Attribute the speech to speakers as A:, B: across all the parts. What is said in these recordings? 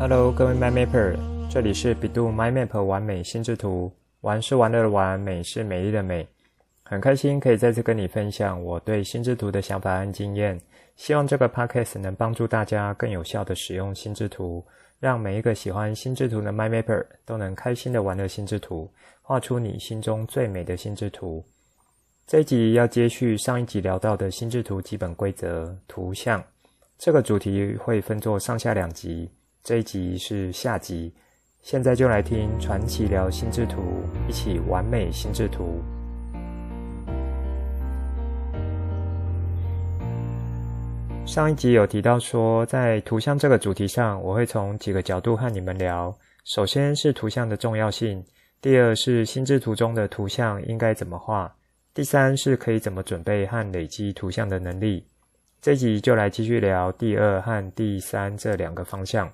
A: Hello，各位 MyMapper，这里是百度 MyMap 玩美心智图，玩是玩乐的玩，美是美丽的美。很开心可以再次跟你分享我对心智图的想法和经验，希望这个 Podcast 能帮助大家更有效地使用心智图，让每一个喜欢心智图的 MyMapper 都能开心的玩乐心智图，画出你心中最美的心智图。这一集要接续上一集聊到的心智图基本规则——图像，这个主题会分作上下两集。这一集是下集，现在就来听传奇聊心智图，一起完美心智图。上一集有提到说，在图像这个主题上，我会从几个角度和你们聊。首先是图像的重要性，第二是心智图中的图像应该怎么画，第三是可以怎么准备和累积图像的能力。这集就来继续聊第二和第三这两个方向。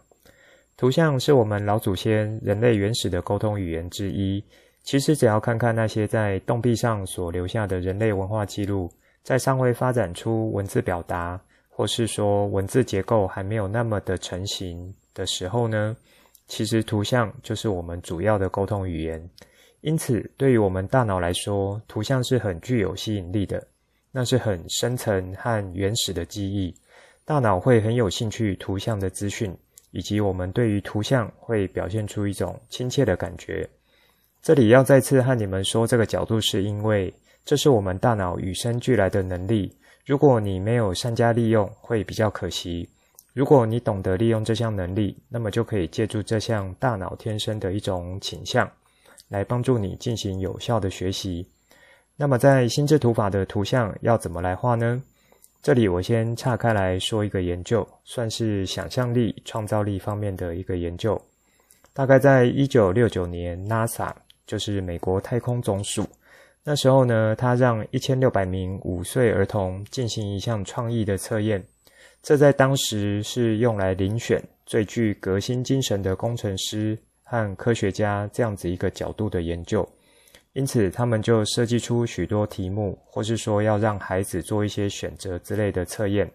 A: 图像是我们老祖先人类原始的沟通语言之一。其实，只要看看那些在洞壁上所留下的人类文化记录，在尚未发展出文字表达，或是说文字结构还没有那么的成型的时候呢，其实图像就是我们主要的沟通语言。因此，对于我们大脑来说，图像是很具有吸引力的。那是很深层和原始的记忆，大脑会很有兴趣图像的资讯。以及我们对于图像会表现出一种亲切的感觉。这里要再次和你们说这个角度，是因为这是我们大脑与生俱来的能力。如果你没有善加利用，会比较可惜。如果你懂得利用这项能力，那么就可以借助这项大脑天生的一种倾向，来帮助你进行有效的学习。那么在心智图法的图像要怎么来画呢？这里我先岔开来说一个研究，算是想象力、创造力方面的一个研究。大概在一九六九年，NASA 就是美国太空总署，那时候呢，他让一千六百名五岁儿童进行一项创意的测验，这在当时是用来遴选最具革新精神的工程师和科学家这样子一个角度的研究。因此，他们就设计出许多题目，或是说要让孩子做一些选择之类的测验，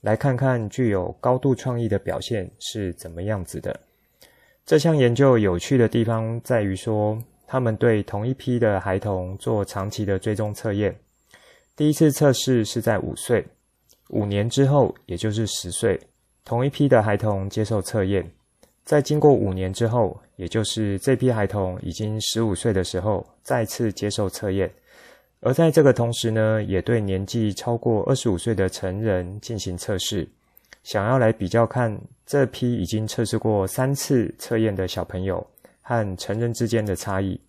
A: 来看看具有高度创意的表现是怎么样子的。这项研究有趣的地方在于说，他们对同一批的孩童做长期的追踪测验。第一次测试是在五岁，五年之后，也就是十岁，同一批的孩童接受测验。在经过五年之后，也就是这批孩童已经十五岁的时候，再次接受测验。而在这个同时呢，也对年纪超过二十五岁的成人进行测试，想要来比较看这批已经测试过三次测验的小朋友和成人之间的差异。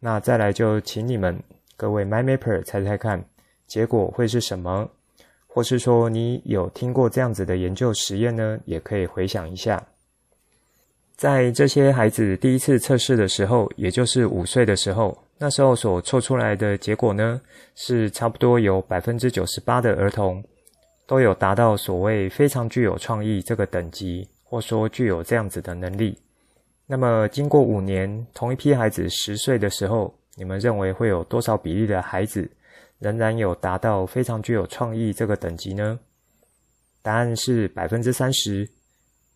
A: 那再来就请你们各位 MyMapper 猜猜看，结果会是什么？或是说你有听过这样子的研究实验呢？也可以回想一下。在这些孩子第一次测试的时候，也就是五岁的时候，那时候所测出来的结果呢，是差不多有百分之九十八的儿童都有达到所谓非常具有创意这个等级，或说具有这样子的能力。那么经过五年，同一批孩子十岁的时候，你们认为会有多少比例的孩子仍然有达到非常具有创意这个等级呢？答案是百分之三十。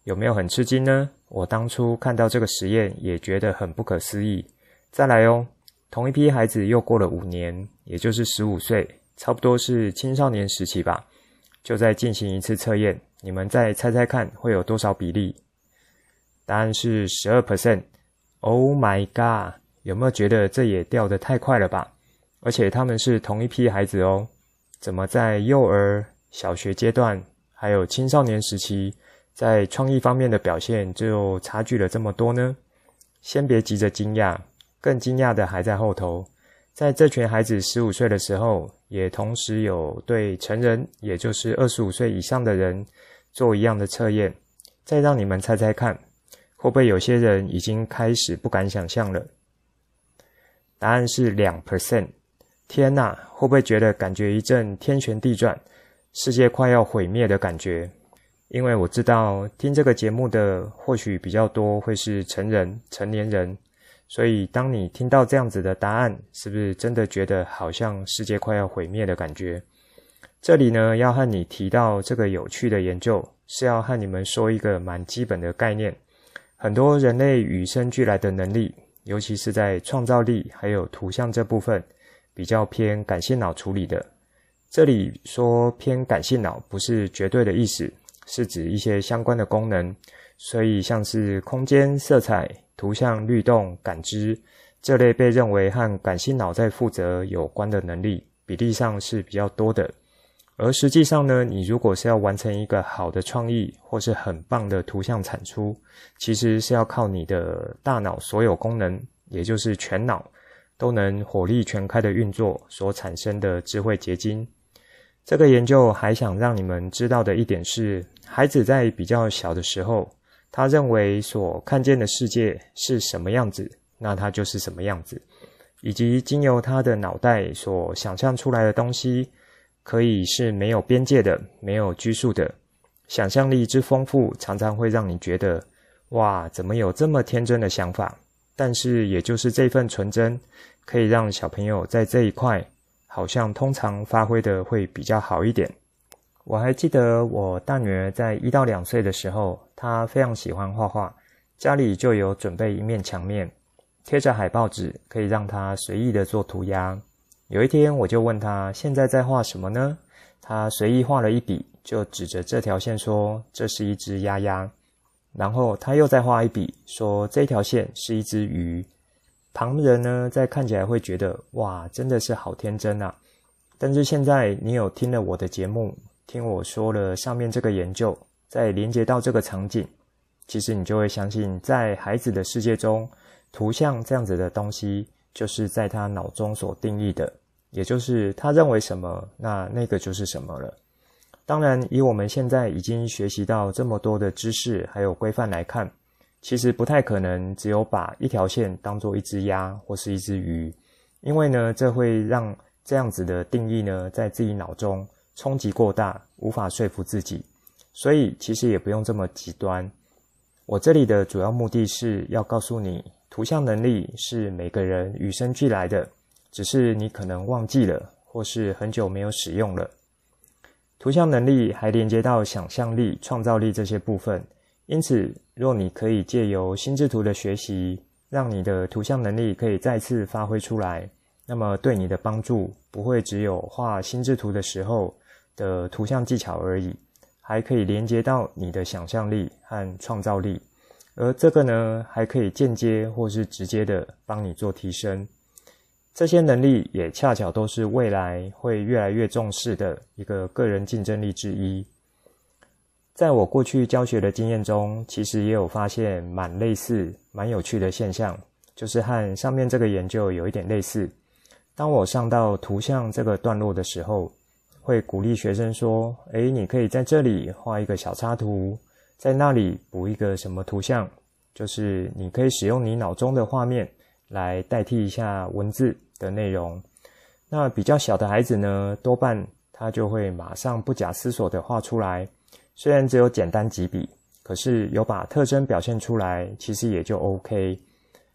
A: 有没有很吃惊呢？我当初看到这个实验也觉得很不可思议。再来哦，同一批孩子又过了五年，也就是十五岁，差不多是青少年时期吧，就再进行一次测验。你们再猜猜看会有多少比例？答案是十二 percent。Oh my god！有没有觉得这也掉得太快了吧？而且他们是同一批孩子哦，怎么在幼儿、小学阶段，还有青少年时期，在创意方面的表现就差距了这么多呢？先别急着惊讶，更惊讶的还在后头。在这群孩子十五岁的时候，也同时有对成人，也就是二十五岁以上的人做一样的测验。再让你们猜猜看，会不会有些人已经开始不敢想象了？答案是两 percent。天哪，会不会觉得感觉一阵天旋地转，世界快要毁灭的感觉？因为我知道听这个节目的或许比较多会是成人、成年人，所以当你听到这样子的答案，是不是真的觉得好像世界快要毁灭的感觉？这里呢，要和你提到这个有趣的研究，是要和你们说一个蛮基本的概念，很多人类与生俱来的能力，尤其是在创造力还有图像这部分，比较偏感性脑处理的。这里说偏感性脑，不是绝对的意思，是指一些相关的功能。所以像是空间、色彩、图像、律动、感知这类被认为和感性脑在负责有关的能力，比例上是比较多的。而实际上呢，你如果是要完成一个好的创意或是很棒的图像产出，其实是要靠你的大脑所有功能，也就是全脑都能火力全开的运作所产生的智慧结晶。这个研究还想让你们知道的一点是，孩子在比较小的时候，他认为所看见的世界是什么样子，那他就是什么样子，以及经由他的脑袋所想象出来的东西，可以是没有边界的、没有拘束的。想象力之丰富，常常会让你觉得，哇，怎么有这么天真的想法？但是，也就是这份纯真，可以让小朋友在这一块。好像通常发挥的会比较好一点。我还记得我大女儿在一到两岁的时候，她非常喜欢画画，家里就有准备一面墙面，贴着海报纸，可以让她随意的做涂鸦。有一天，我就问她现在在画什么呢？她随意画了一笔，就指着这条线说：“这是一只鸭鸭。”然后她又再画一笔，说：“这条线是一只鱼。”旁人呢，在看起来会觉得哇，真的是好天真啊！但是现在你有听了我的节目，听我说了上面这个研究，再连接到这个场景，其实你就会相信，在孩子的世界中，图像这样子的东西，就是在他脑中所定义的，也就是他认为什么，那那个就是什么了。当然，以我们现在已经学习到这么多的知识还有规范来看。其实不太可能只有把一条线当做一只鸭或是一只鱼，因为呢，这会让这样子的定义呢，在自己脑中冲击过大，无法说服自己。所以其实也不用这么极端。我这里的主要目的是要告诉你，图像能力是每个人与生俱来的，只是你可能忘记了，或是很久没有使用了。图像能力还连接到想象力、创造力这些部分。因此，若你可以借由心智图的学习，让你的图像能力可以再次发挥出来，那么对你的帮助不会只有画心智图的时候的图像技巧而已，还可以连接到你的想象力和创造力，而这个呢，还可以间接或是直接的帮你做提升。这些能力也恰巧都是未来会越来越重视的一个个人竞争力之一。在我过去教学的经验中，其实也有发现蛮类似、蛮有趣的现象，就是和上面这个研究有一点类似。当我上到图像这个段落的时候，会鼓励学生说：“诶，你可以在这里画一个小插图，在那里补一个什么图像，就是你可以使用你脑中的画面来代替一下文字的内容。”那比较小的孩子呢，多半他就会马上不假思索地画出来。虽然只有简单几笔，可是有把特征表现出来，其实也就 OK。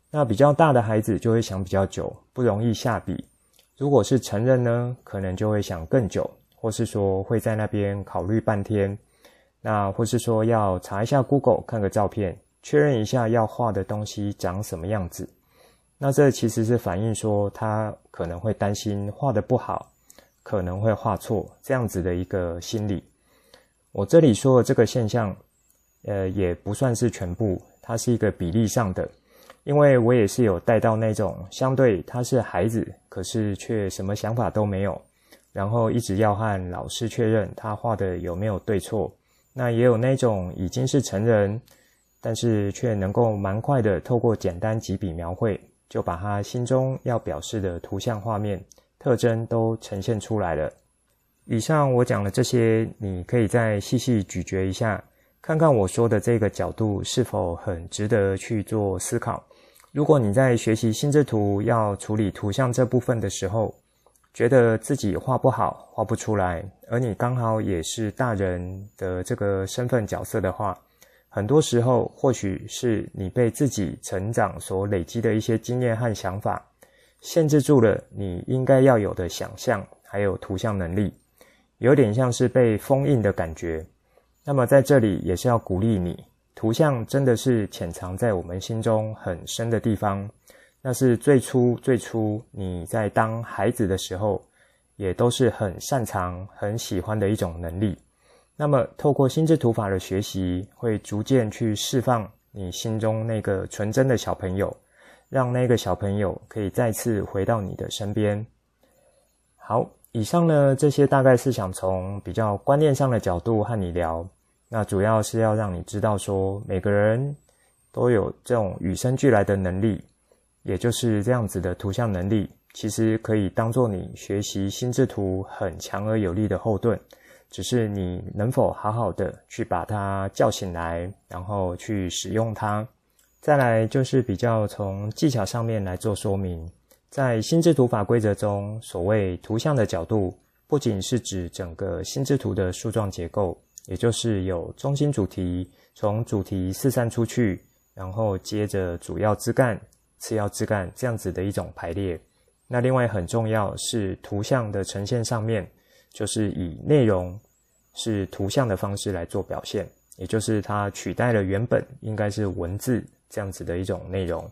A: 那比较大的孩子就会想比较久，不容易下笔。如果是成人呢，可能就会想更久，或是说会在那边考虑半天。那或是说要查一下 Google，看个照片，确认一下要画的东西长什么样子。那这其实是反映说他可能会担心画的不好，可能会画错，这样子的一个心理。我这里说的这个现象，呃，也不算是全部，它是一个比例上的，因为我也是有带到那种相对他是孩子，可是却什么想法都没有，然后一直要和老师确认他画的有没有对错。那也有那种已经是成人，但是却能够蛮快的透过简单几笔描绘，就把他心中要表示的图像画面特征都呈现出来了。以上我讲的这些，你可以再细细咀嚼一下，看看我说的这个角度是否很值得去做思考。如果你在学习心智图要处理图像这部分的时候，觉得自己画不好、画不出来，而你刚好也是大人的这个身份角色的话，很多时候或许是你被自己成长所累积的一些经验和想法，限制住了你应该要有的想象还有图像能力。有点像是被封印的感觉。那么在这里也是要鼓励你，图像真的是潜藏在我们心中很深的地方。那是最初最初你在当孩子的时候，也都是很擅长、很喜欢的一种能力。那么，透过心智图法的学习，会逐渐去释放你心中那个纯真的小朋友，让那个小朋友可以再次回到你的身边。好，以上呢，这些大概是想从比较观念上的角度和你聊。那主要是要让你知道说，每个人都有这种与生俱来的能力，也就是这样子的图像能力，其实可以当做你学习心智图很强而有力的后盾。只是你能否好好的去把它叫醒来，然后去使用它。再来就是比较从技巧上面来做说明，在心智图法规则中，所谓图像的角度，不仅是指整个心智图的树状结构，也就是有中心主题，从主题四散出去，然后接着主要枝干、次要枝干这样子的一种排列。那另外很重要是图像的呈现上面。就是以内容是图像的方式来做表现，也就是它取代了原本应该是文字这样子的一种内容。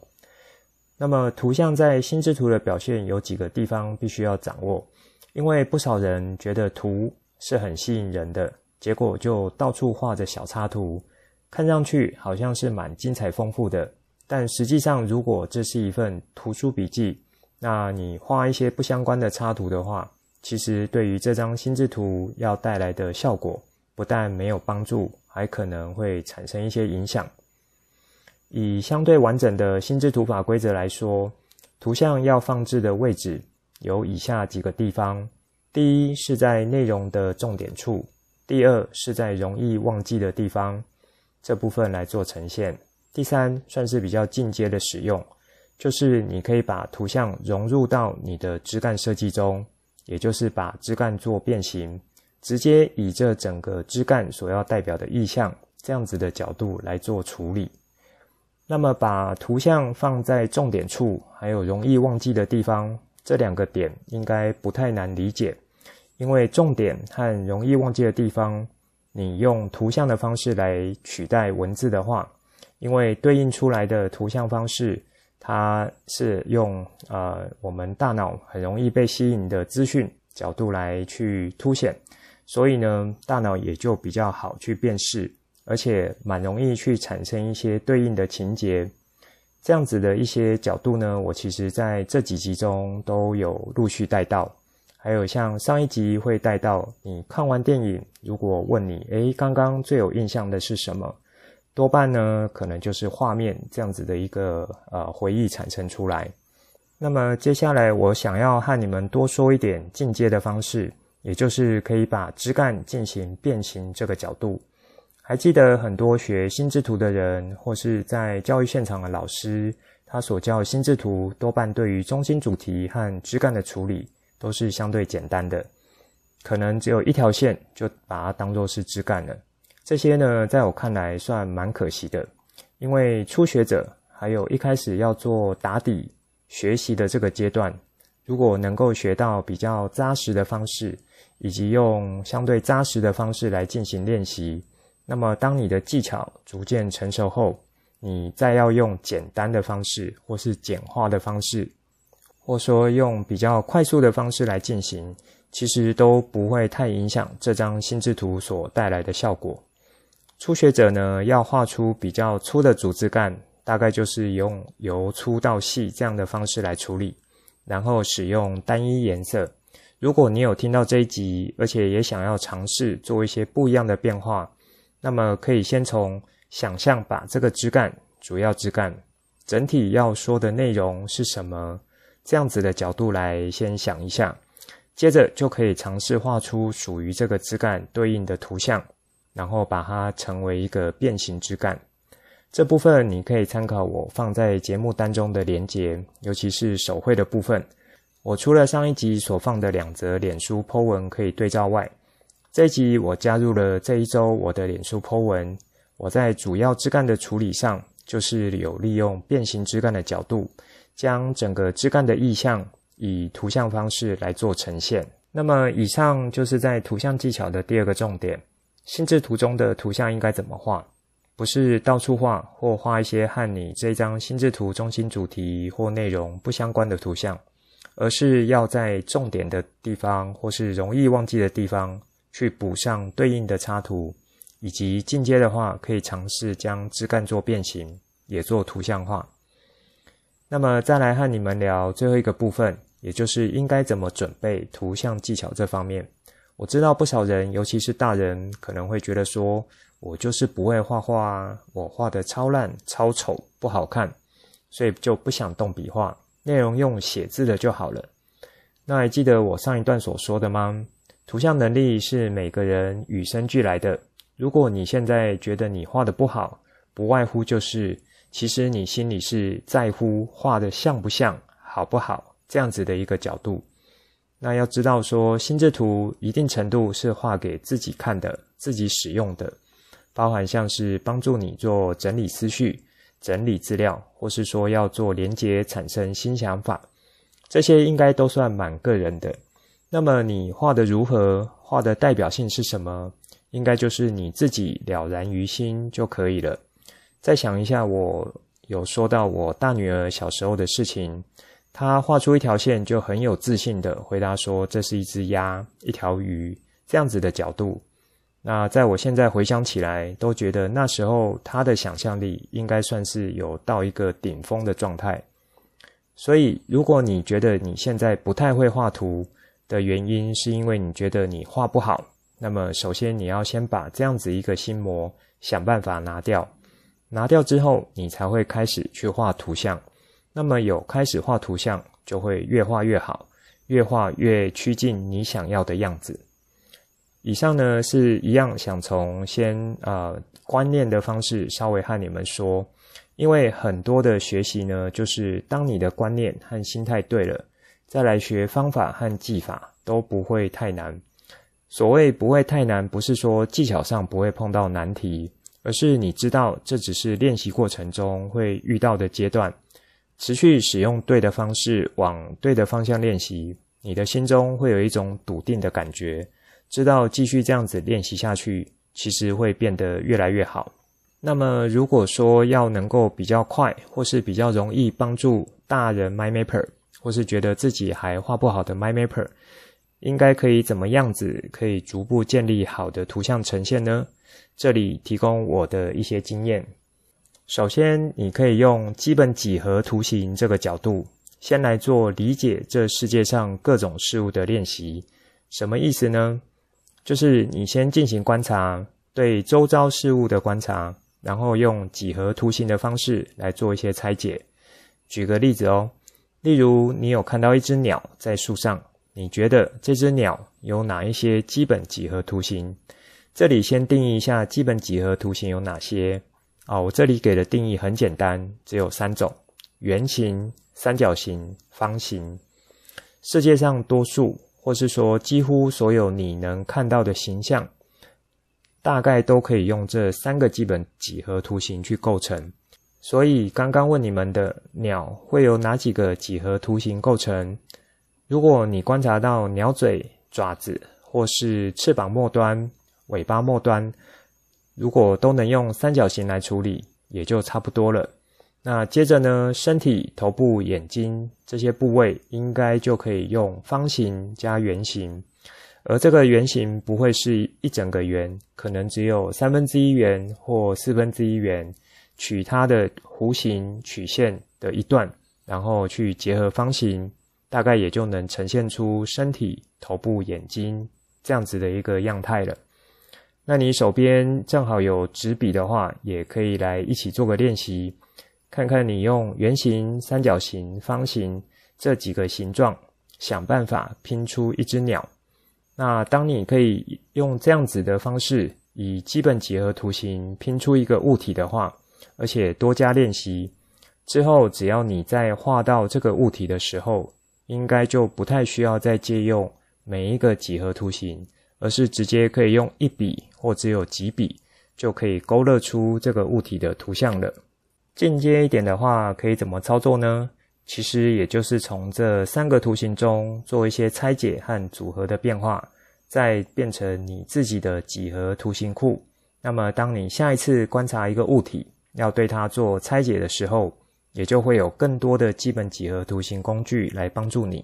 A: 那么图像在心智图的表现有几个地方必须要掌握，因为不少人觉得图是很吸引人的，结果就到处画着小插图，看上去好像是蛮精彩丰富的。但实际上，如果这是一份图书笔记，那你画一些不相关的插图的话，其实对于这张心智图要带来的效果，不但没有帮助，还可能会产生一些影响。以相对完整的心智图法规则来说，图像要放置的位置有以下几个地方：第一是在内容的重点处；第二是在容易忘记的地方，这部分来做呈现；第三算是比较进阶的使用，就是你可以把图像融入到你的枝干设计中。也就是把枝干做变形，直接以这整个枝干所要代表的意象这样子的角度来做处理。那么把图像放在重点处，还有容易忘记的地方，这两个点应该不太难理解。因为重点和容易忘记的地方，你用图像的方式来取代文字的话，因为对应出来的图像方式。它是用呃我们大脑很容易被吸引的资讯角度来去凸显，所以呢，大脑也就比较好去辨识，而且蛮容易去产生一些对应的情节。这样子的一些角度呢，我其实在这几集中都有陆续带到，还有像上一集会带到，你看完电影，如果问你，诶，刚刚最有印象的是什么？多半呢，可能就是画面这样子的一个呃回忆产生出来。那么接下来我想要和你们多说一点进阶的方式，也就是可以把枝干进行变形这个角度。还记得很多学心智图的人，或是在教育现场的老师，他所教心智图多半对于中心主题和枝干的处理都是相对简单的，可能只有一条线就把它当作是枝干了。这些呢，在我看来算蛮可惜的，因为初学者还有一开始要做打底学习的这个阶段，如果能够学到比较扎实的方式，以及用相对扎实的方式来进行练习，那么当你的技巧逐渐成熟后，你再要用简单的方式，或是简化的方式，或说用比较快速的方式来进行，其实都不会太影响这张心智图所带来的效果。初学者呢，要画出比较粗的主枝干，大概就是用由粗到细这样的方式来处理，然后使用单一颜色。如果你有听到这一集，而且也想要尝试做一些不一样的变化，那么可以先从想象把这个枝干、主要枝干整体要说的内容是什么，这样子的角度来先想一下，接着就可以尝试画出属于这个枝干对应的图像。然后把它成为一个变形枝干，这部分你可以参考我放在节目当中的连结，尤其是手绘的部分。我除了上一集所放的两则脸书 po 文可以对照外，这一集我加入了这一周我的脸书 po 文。我在主要枝干的处理上，就是有利用变形枝干的角度，将整个枝干的意象以图像方式来做呈现。那么以上就是在图像技巧的第二个重点。心智图中的图像应该怎么画？不是到处画或画一些和你这张心智图中心主题或内容不相关的图像，而是要在重点的地方或是容易忘记的地方去补上对应的插图，以及进阶的话，可以尝试将枝干做变形，也做图像化。那么再来和你们聊最后一个部分，也就是应该怎么准备图像技巧这方面。我知道不少人，尤其是大人，可能会觉得说，我就是不会画画，我画的超烂、超丑、不好看，所以就不想动笔画，内容用写字的就好了。那还记得我上一段所说的吗？图像能力是每个人与生俱来的。如果你现在觉得你画的不好，不外乎就是，其实你心里是在乎画的像不像、好不好这样子的一个角度。那要知道说，心智图一定程度是画给自己看的、自己使用的，包含像是帮助你做整理思绪、整理资料，或是说要做连接、产生新想法，这些应该都算蛮个人的。那么你画的如何，画的代表性是什么，应该就是你自己了然于心就可以了。再想一下，我有说到我大女儿小时候的事情。她画出一条线，就很有自信地回答说：“这是一只鸭，一条鱼，这样子的角度。”那在我现在回想起来，都觉得那时候他的想象力应该算是有到一个顶峰的状态。所以，如果你觉得你现在不太会画图的原因，是因为你觉得你画不好，那么首先你要先把这样子一个心魔想办法拿掉。拿掉之后，你才会开始去画图像。那么有开始画图像，就会越画越好，越画越趋近你想要的样子。以上呢是一样，想从先呃观念的方式稍微和你们说，因为很多的学习呢，就是当你的观念和心态对了，再来学方法和技法都不会太难。所谓不会太难，不是说技巧上不会碰到难题，而是你知道这只是练习过程中会遇到的阶段。持续使用对的方式，往对的方向练习，你的心中会有一种笃定的感觉，知道继续这样子练习下去，其实会变得越来越好。那么，如果说要能够比较快，或是比较容易帮助大人 MindMapper，或是觉得自己还画不好的 MindMapper，应该可以怎么样子可以逐步建立好的图像呈现呢？这里提供我的一些经验。首先，你可以用基本几何图形这个角度，先来做理解这世界上各种事物的练习。什么意思呢？就是你先进行观察，对周遭事物的观察，然后用几何图形的方式来做一些拆解。举个例子哦，例如你有看到一只鸟在树上，你觉得这只鸟有哪一些基本几何图形？这里先定义一下基本几何图形有哪些。啊，我这里给的定义很简单，只有三种：圆形、三角形、方形。世界上多数，或是说几乎所有你能看到的形象，大概都可以用这三个基本几何图形去构成。所以刚刚问你们的鸟会有哪几个几何图形构成？如果你观察到鸟嘴、爪子，或是翅膀末端、尾巴末端。如果都能用三角形来处理，也就差不多了。那接着呢，身体、头部、眼睛这些部位，应该就可以用方形加圆形。而这个圆形不会是一整个圆，可能只有三分之一圆或四分之一圆，取它的弧形曲线的一段，然后去结合方形，大概也就能呈现出身体、头部、眼睛这样子的一个样态了。那你手边正好有纸笔的话，也可以来一起做个练习，看看你用圆形、三角形、方形这几个形状，想办法拼出一只鸟。那当你可以用这样子的方式，以基本几何图形拼出一个物体的话，而且多加练习之后，只要你在画到这个物体的时候，应该就不太需要再借用每一个几何图形。而是直接可以用一笔或只有几笔就可以勾勒出这个物体的图像了。进阶一点的话，可以怎么操作呢？其实也就是从这三个图形中做一些拆解和组合的变化，再变成你自己的几何图形库。那么当你下一次观察一个物体，要对它做拆解的时候，也就会有更多的基本几何图形工具来帮助你。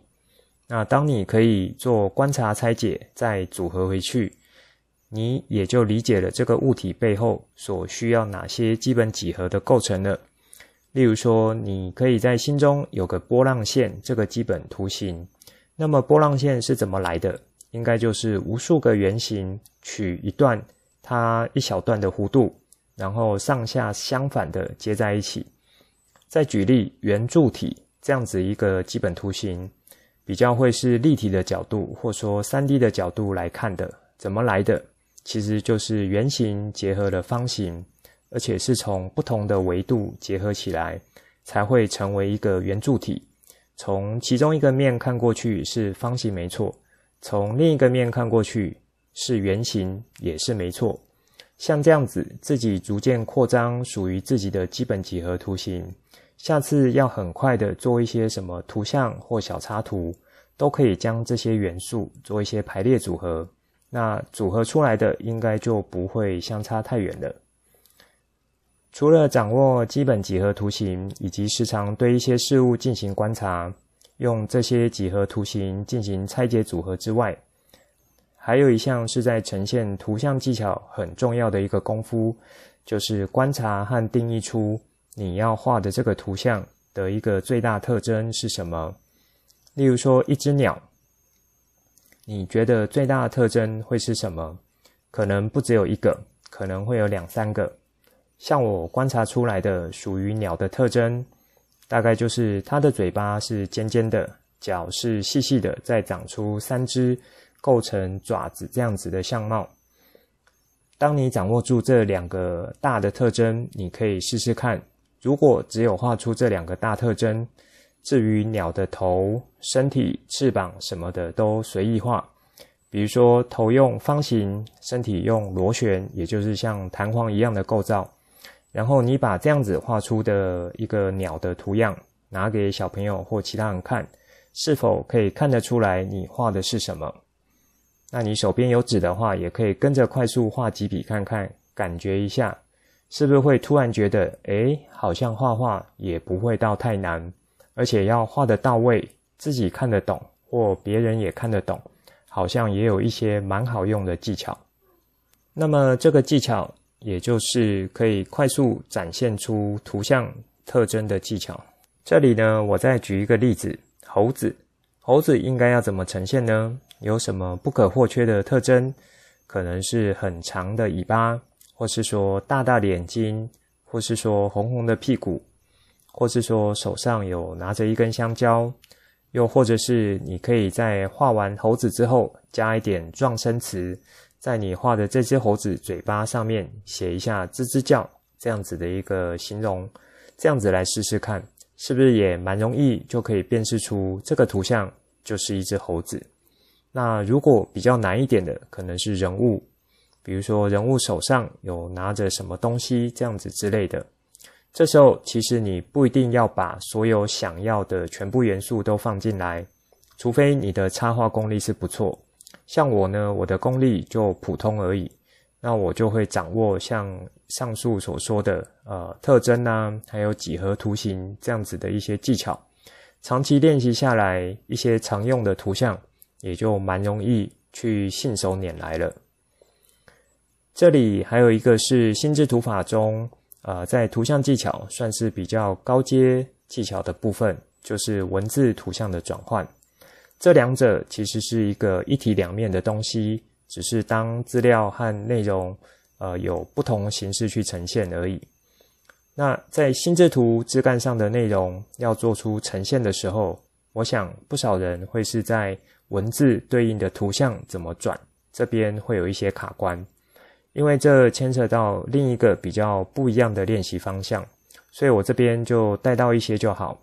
A: 那当你可以做观察、拆解，再组合回去，你也就理解了这个物体背后所需要哪些基本几何的构成了。例如说，你可以在心中有个波浪线这个基本图形。那么波浪线是怎么来的？应该就是无数个圆形取一段它一小段的弧度，然后上下相反的接在一起。再举例圆柱体这样子一个基本图形。比较会是立体的角度，或说三 D 的角度来看的，怎么来的？其实就是圆形结合了方形，而且是从不同的维度结合起来，才会成为一个圆柱体。从其中一个面看过去是方形没错，从另一个面看过去是圆形也是没错。像这样子，自己逐渐扩张属于自己的基本几何图形。下次要很快的做一些什么图像或小插图，都可以将这些元素做一些排列组合，那组合出来的应该就不会相差太远了。除了掌握基本几何图形，以及时常对一些事物进行观察，用这些几何图形进行拆解组合之外，还有一项是在呈现图像技巧很重要的一个功夫，就是观察和定义出。你要画的这个图像的一个最大特征是什么？例如说，一只鸟，你觉得最大的特征会是什么？可能不只有一个，可能会有两三个。像我观察出来的属于鸟的特征，大概就是它的嘴巴是尖尖的，脚是细细的，再长出三只，构成爪子这样子的相貌。当你掌握住这两个大的特征，你可以试试看。如果只有画出这两个大特征，至于鸟的头、身体、翅膀什么的都随意画。比如说头用方形，身体用螺旋，也就是像弹簧一样的构造。然后你把这样子画出的一个鸟的图样拿给小朋友或其他人看，是否可以看得出来你画的是什么？那你手边有纸的话，也可以跟着快速画几笔看看，感觉一下。是不是会突然觉得，诶，好像画画也不会到太难，而且要画得到位，自己看得懂，或别人也看得懂，好像也有一些蛮好用的技巧。那么这个技巧，也就是可以快速展现出图像特征的技巧。这里呢，我再举一个例子，猴子，猴子应该要怎么呈现呢？有什么不可或缺的特征？可能是很长的尾巴。或是说大大的眼睛，或是说红红的屁股，或是说手上有拿着一根香蕉，又或者是你可以在画完猴子之后加一点状声词，在你画的这只猴子嘴巴上面写一下“吱吱叫”这样子的一个形容，这样子来试试看，是不是也蛮容易就可以辨识出这个图像就是一只猴子？那如果比较难一点的，可能是人物。比如说人物手上有拿着什么东西这样子之类的，这时候其实你不一定要把所有想要的全部元素都放进来，除非你的插画功力是不错。像我呢，我的功力就普通而已，那我就会掌握像上述所说的呃特征啊，还有几何图形这样子的一些技巧，长期练习下来，一些常用的图像也就蛮容易去信手拈来了。这里还有一个是心智图法中，呃，在图像技巧算是比较高阶技巧的部分，就是文字图像的转换。这两者其实是一个一体两面的东西，只是当资料和内容，呃，有不同形式去呈现而已。那在心智图枝干上的内容要做出呈现的时候，我想不少人会是在文字对应的图像怎么转，这边会有一些卡关。因为这牵扯到另一个比较不一样的练习方向，所以我这边就带到一些就好。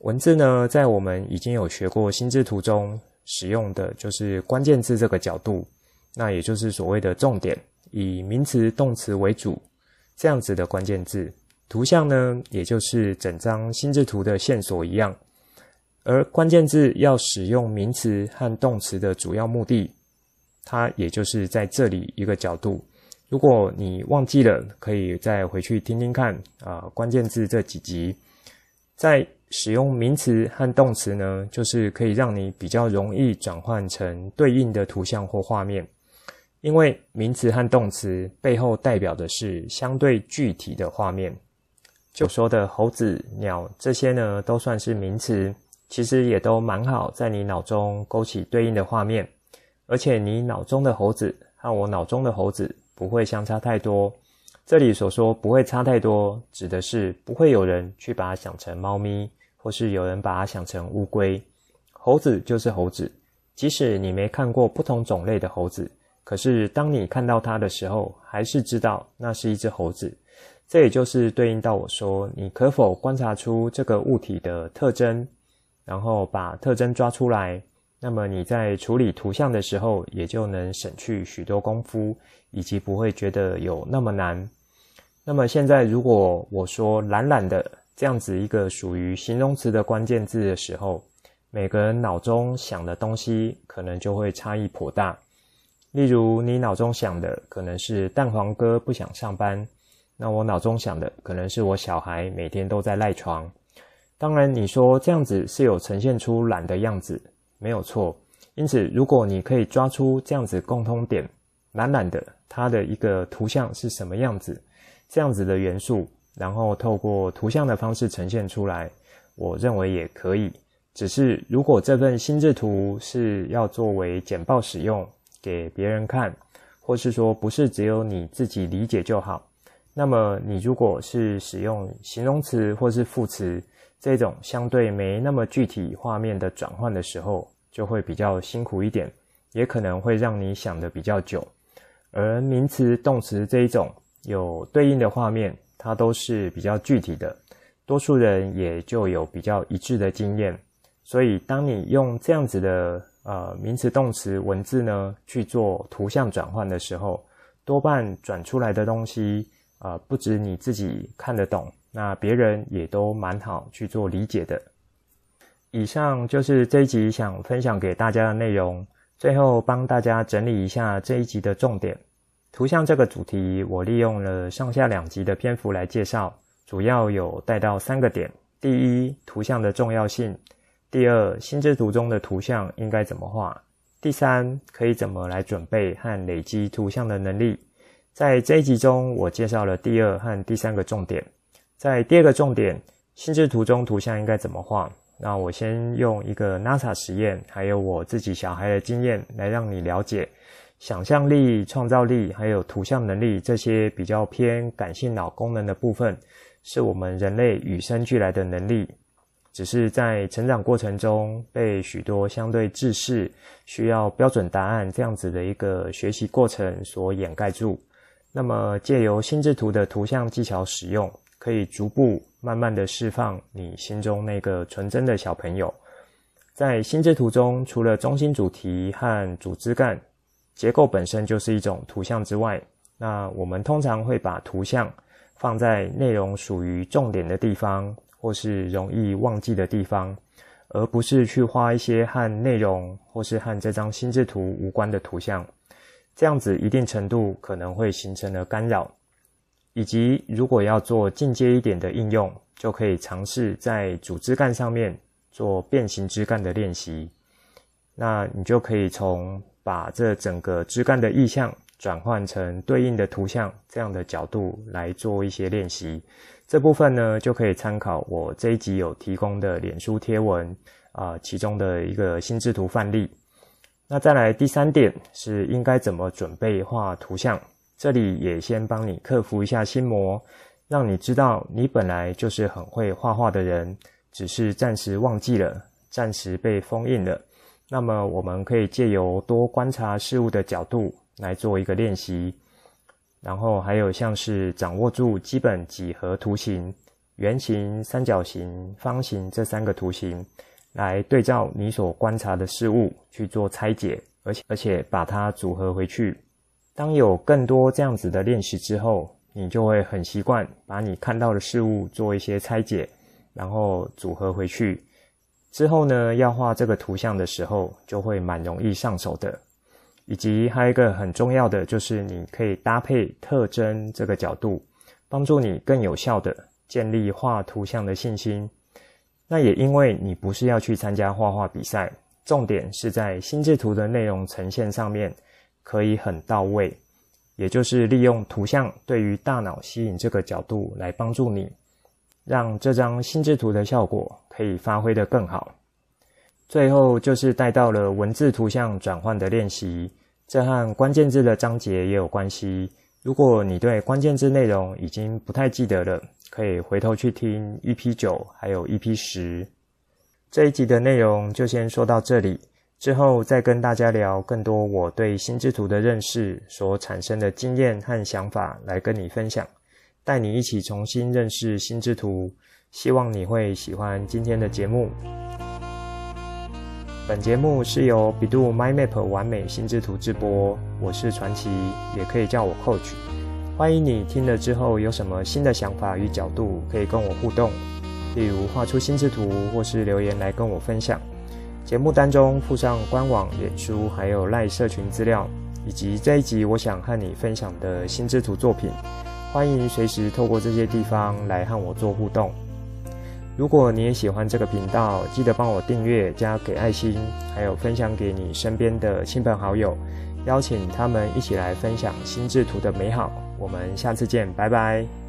A: 文字呢，在我们已经有学过心智图中使用的就是关键字这个角度，那也就是所谓的重点，以名词、动词为主这样子的关键字。图像呢，也就是整张心智图的线索一样，而关键字要使用名词和动词的主要目的。它也就是在这里一个角度，如果你忘记了，可以再回去听听看啊，关键字这几集。在使用名词和动词呢，就是可以让你比较容易转换成对应的图像或画面，因为名词和动词背后代表的是相对具体的画面。就说的猴子、鸟这些呢，都算是名词，其实也都蛮好在你脑中勾起对应的画面，而且你脑中的猴子和我脑中的猴子不会相差太多。这里所说不会差太多，指的是不会有人去把它想成猫咪，或是有人把它想成乌龟。猴子就是猴子，即使你没看过不同种类的猴子，可是当你看到它的时候，还是知道那是一只猴子。这也就是对应到我说，你可否观察出这个物体的特征，然后把特征抓出来，那么你在处理图像的时候，也就能省去许多功夫，以及不会觉得有那么难。那么现在，如果我说懒懒的这样子一个属于形容词的关键字的时候，每个人脑中想的东西可能就会差异颇大。例如，你脑中想的可能是蛋黄哥不想上班，那我脑中想的可能是我小孩每天都在赖床。当然，你说这样子是有呈现出懒的样子，没有错。因此，如果你可以抓出这样子共通点，懒懒的它的一个图像是什么样子？这样子的元素，然后透过图像的方式呈现出来，我认为也可以。只是如果这份心智图是要作为简报使用，给别人看，或是说不是只有你自己理解就好，那么你如果是使用形容词或是副词这种相对没那么具体画面的转换的时候，就会比较辛苦一点，也可能会让你想得比较久。而名词、动词这一种。有对应的画面，它都是比较具体的，多数人也就有比较一致的经验。所以，当你用这样子的呃名词、动词、文字呢去做图像转换的时候，多半转出来的东西啊、呃，不止你自己看得懂，那别人也都蛮好去做理解的。以上就是这一集想分享给大家的内容，最后帮大家整理一下这一集的重点。图像这个主题，我利用了上下两集的篇幅来介绍，主要有带到三个点：第一，图像的重要性；第二，心智图中的图像应该怎么画；第三，可以怎么来准备和累积图像的能力。在这一集中，我介绍了第二和第三个重点。在第二个重点，心智图中图像应该怎么画？那我先用一个 NASA 实验，还有我自己小孩的经验，来让你了解。想象力、创造力，还有图像能力，这些比较偏感性脑功能的部分，是我们人类与生俱来的能力，只是在成长过程中被许多相对制式、需要标准答案这样子的一个学习过程所掩盖住。那么，借由心智图的图像技巧使用，可以逐步慢慢的释放你心中那个纯真的小朋友。在心智图中，除了中心主题和主枝干。结构本身就是一种图像之外，那我们通常会把图像放在内容属于重点的地方，或是容易忘记的地方，而不是去画一些和内容或是和这张心智图无关的图像。这样子一定程度可能会形成了干扰，以及如果要做进阶一点的应用，就可以尝试在主枝干上面做变形枝干的练习。那你就可以从把这整个枝干的意象转换成对应的图像，这样的角度来做一些练习。这部分呢，就可以参考我这一集有提供的脸书贴文啊、其中的一个心智图范例。那再来第三点是应该怎么准备画图像？这里也先帮你克服一下心魔，让你知道你本来就是很会画画的人，只是暂时忘记了，暂时被封印了。那么，我们可以借由多观察事物的角度来做一个练习，然后还有像是掌握住基本几何图形、圆形、三角形、方形这三个图形，来对照你所观察的事物去做拆解，而且而且把它组合回去。当有更多这样子的练习之后，你就会很习惯把你看到的事物做一些拆解，然后组合回去。之后呢，要画这个图像的时候，就会蛮容易上手的。以及还有一个很重要的，就是你可以搭配特征这个角度，帮助你更有效的建立画图像的信心。那也因为你不是要去参加画画比赛，重点是在心智图的内容呈现上面可以很到位，也就是利用图像对于大脑吸引这个角度来帮助你，让这张心智图的效果可以发挥得更好。最后就是带到了文字图像转换的练习，这和关键字的章节也有关系。如果你对关键字内容已经不太记得了，可以回头去听 EP 九还有 EP 十。这一集的内容就先说到这里，之后再跟大家聊更多我对心智图的认识所产生的经验和想法来跟你分享，带你一起重新认识心智图。希望你会喜欢今天的节目。本节目是由 bEDU MindMap 完美心智图制播，我是传奇，也可以叫我 Coach。欢迎你听了之后有什么新的想法与角度，可以跟我互动，例如画出心智图，或是留言来跟我分享。节目当中附上官网、脸书还有赖社群资料，以及这一集我想和你分享的心智图作品，欢迎随时透过这些地方来和我做互动。如果你也喜欢这个频道，记得帮我订阅、加给爱心，还有分享给你身边的亲朋好友，邀请他们一起来分享心智图的美好。我们下次见，拜拜。